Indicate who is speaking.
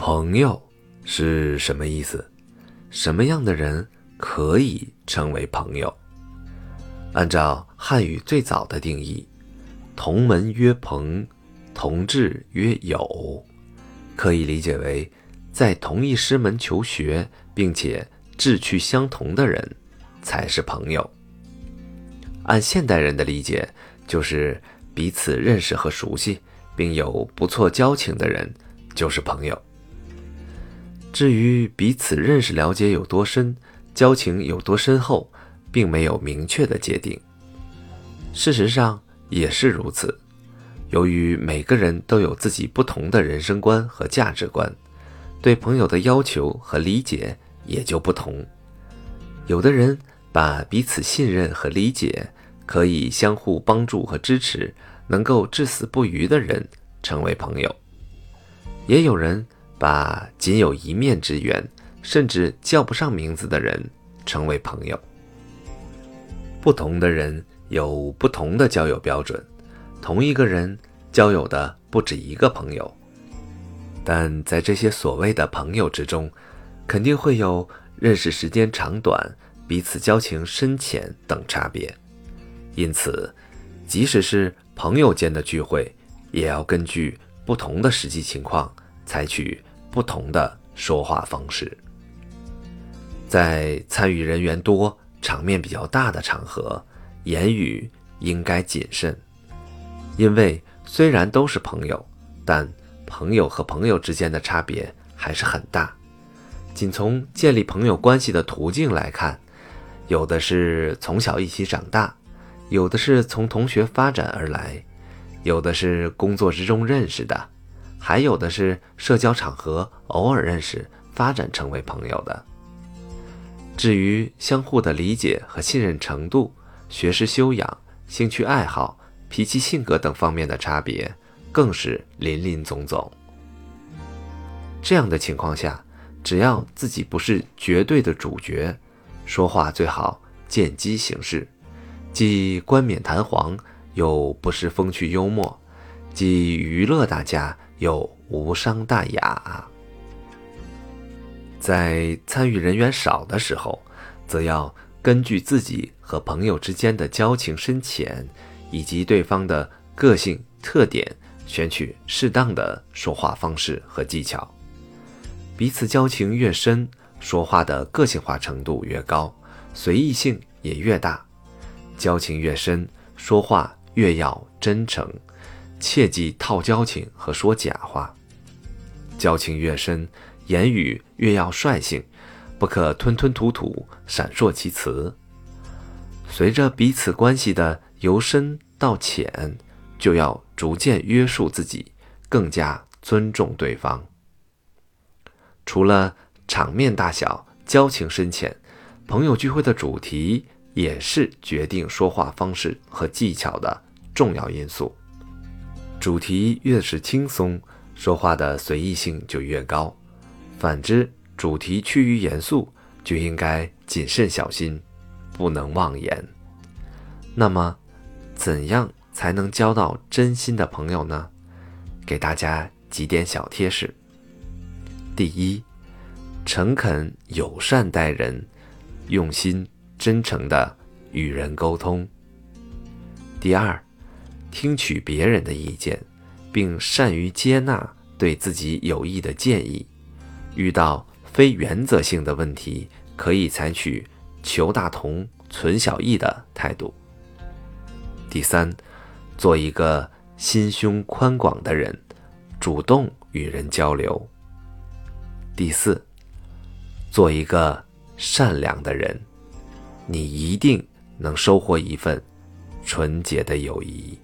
Speaker 1: 朋友是什么意思？什么样的人可以称为朋友？按照汉语最早的定义，同门曰朋，同志曰友，可以理解为在同一师门求学，并且志趣相同的人才是朋友。按现代人的理解，就是彼此认识和熟悉，并有不错交情的人，就是朋友。至于彼此认识了解有多深，交情有多深厚，并没有明确的界定。事实上也是如此。由于每个人都有自己不同的人生观和价值观，对朋友的要求和理解也就不同。有的人把彼此信任和理解，可以相互帮助和支持，能够至死不渝的人成为朋友，也有人。把仅有一面之缘，甚至叫不上名字的人称为朋友。不同的人有不同的交友标准，同一个人交友的不止一个朋友，但在这些所谓的朋友之中，肯定会有认识时间长短、彼此交情深浅等差别。因此，即使是朋友间的聚会，也要根据不同的实际情况采取。不同的说话方式，在参与人员多、场面比较大的场合，言语应该谨慎，因为虽然都是朋友，但朋友和朋友之间的差别还是很大。仅从建立朋友关系的途径来看，有的是从小一起长大，有的是从同学发展而来，有的是工作之中认识的。还有的是社交场合偶尔认识、发展成为朋友的。至于相互的理解和信任程度、学识修养、兴趣爱好、脾气性格等方面的差别，更是林林总总。这样的情况下，只要自己不是绝对的主角，说话最好见机行事，既冠冕堂皇，又不失风趣幽默，既娱乐大家。又无伤大雅。在参与人员少的时候，则要根据自己和朋友之间的交情深浅，以及对方的个性特点，选取适当的说话方式和技巧。彼此交情越深，说话的个性化程度越高，随意性也越大。交情越深，说话越要真诚。切忌套交情和说假话，交情越深，言语越要率性，不可吞吞吐吐、闪烁其词。随着彼此关系的由深到浅，就要逐渐约束自己，更加尊重对方。除了场面大小、交情深浅，朋友聚会的主题也是决定说话方式和技巧的重要因素。主题越是轻松，说话的随意性就越高；反之，主题趋于严肃，就应该谨慎小心，不能妄言。那么，怎样才能交到真心的朋友呢？给大家几点小贴士：第一，诚恳友善待人，用心真诚的与人沟通；第二。听取别人的意见，并善于接纳对自己有益的建议。遇到非原则性的问题，可以采取求大同、存小异的态度。第三，做一个心胸宽广的人，主动与人交流。第四，做一个善良的人，你一定能收获一份纯洁的友谊。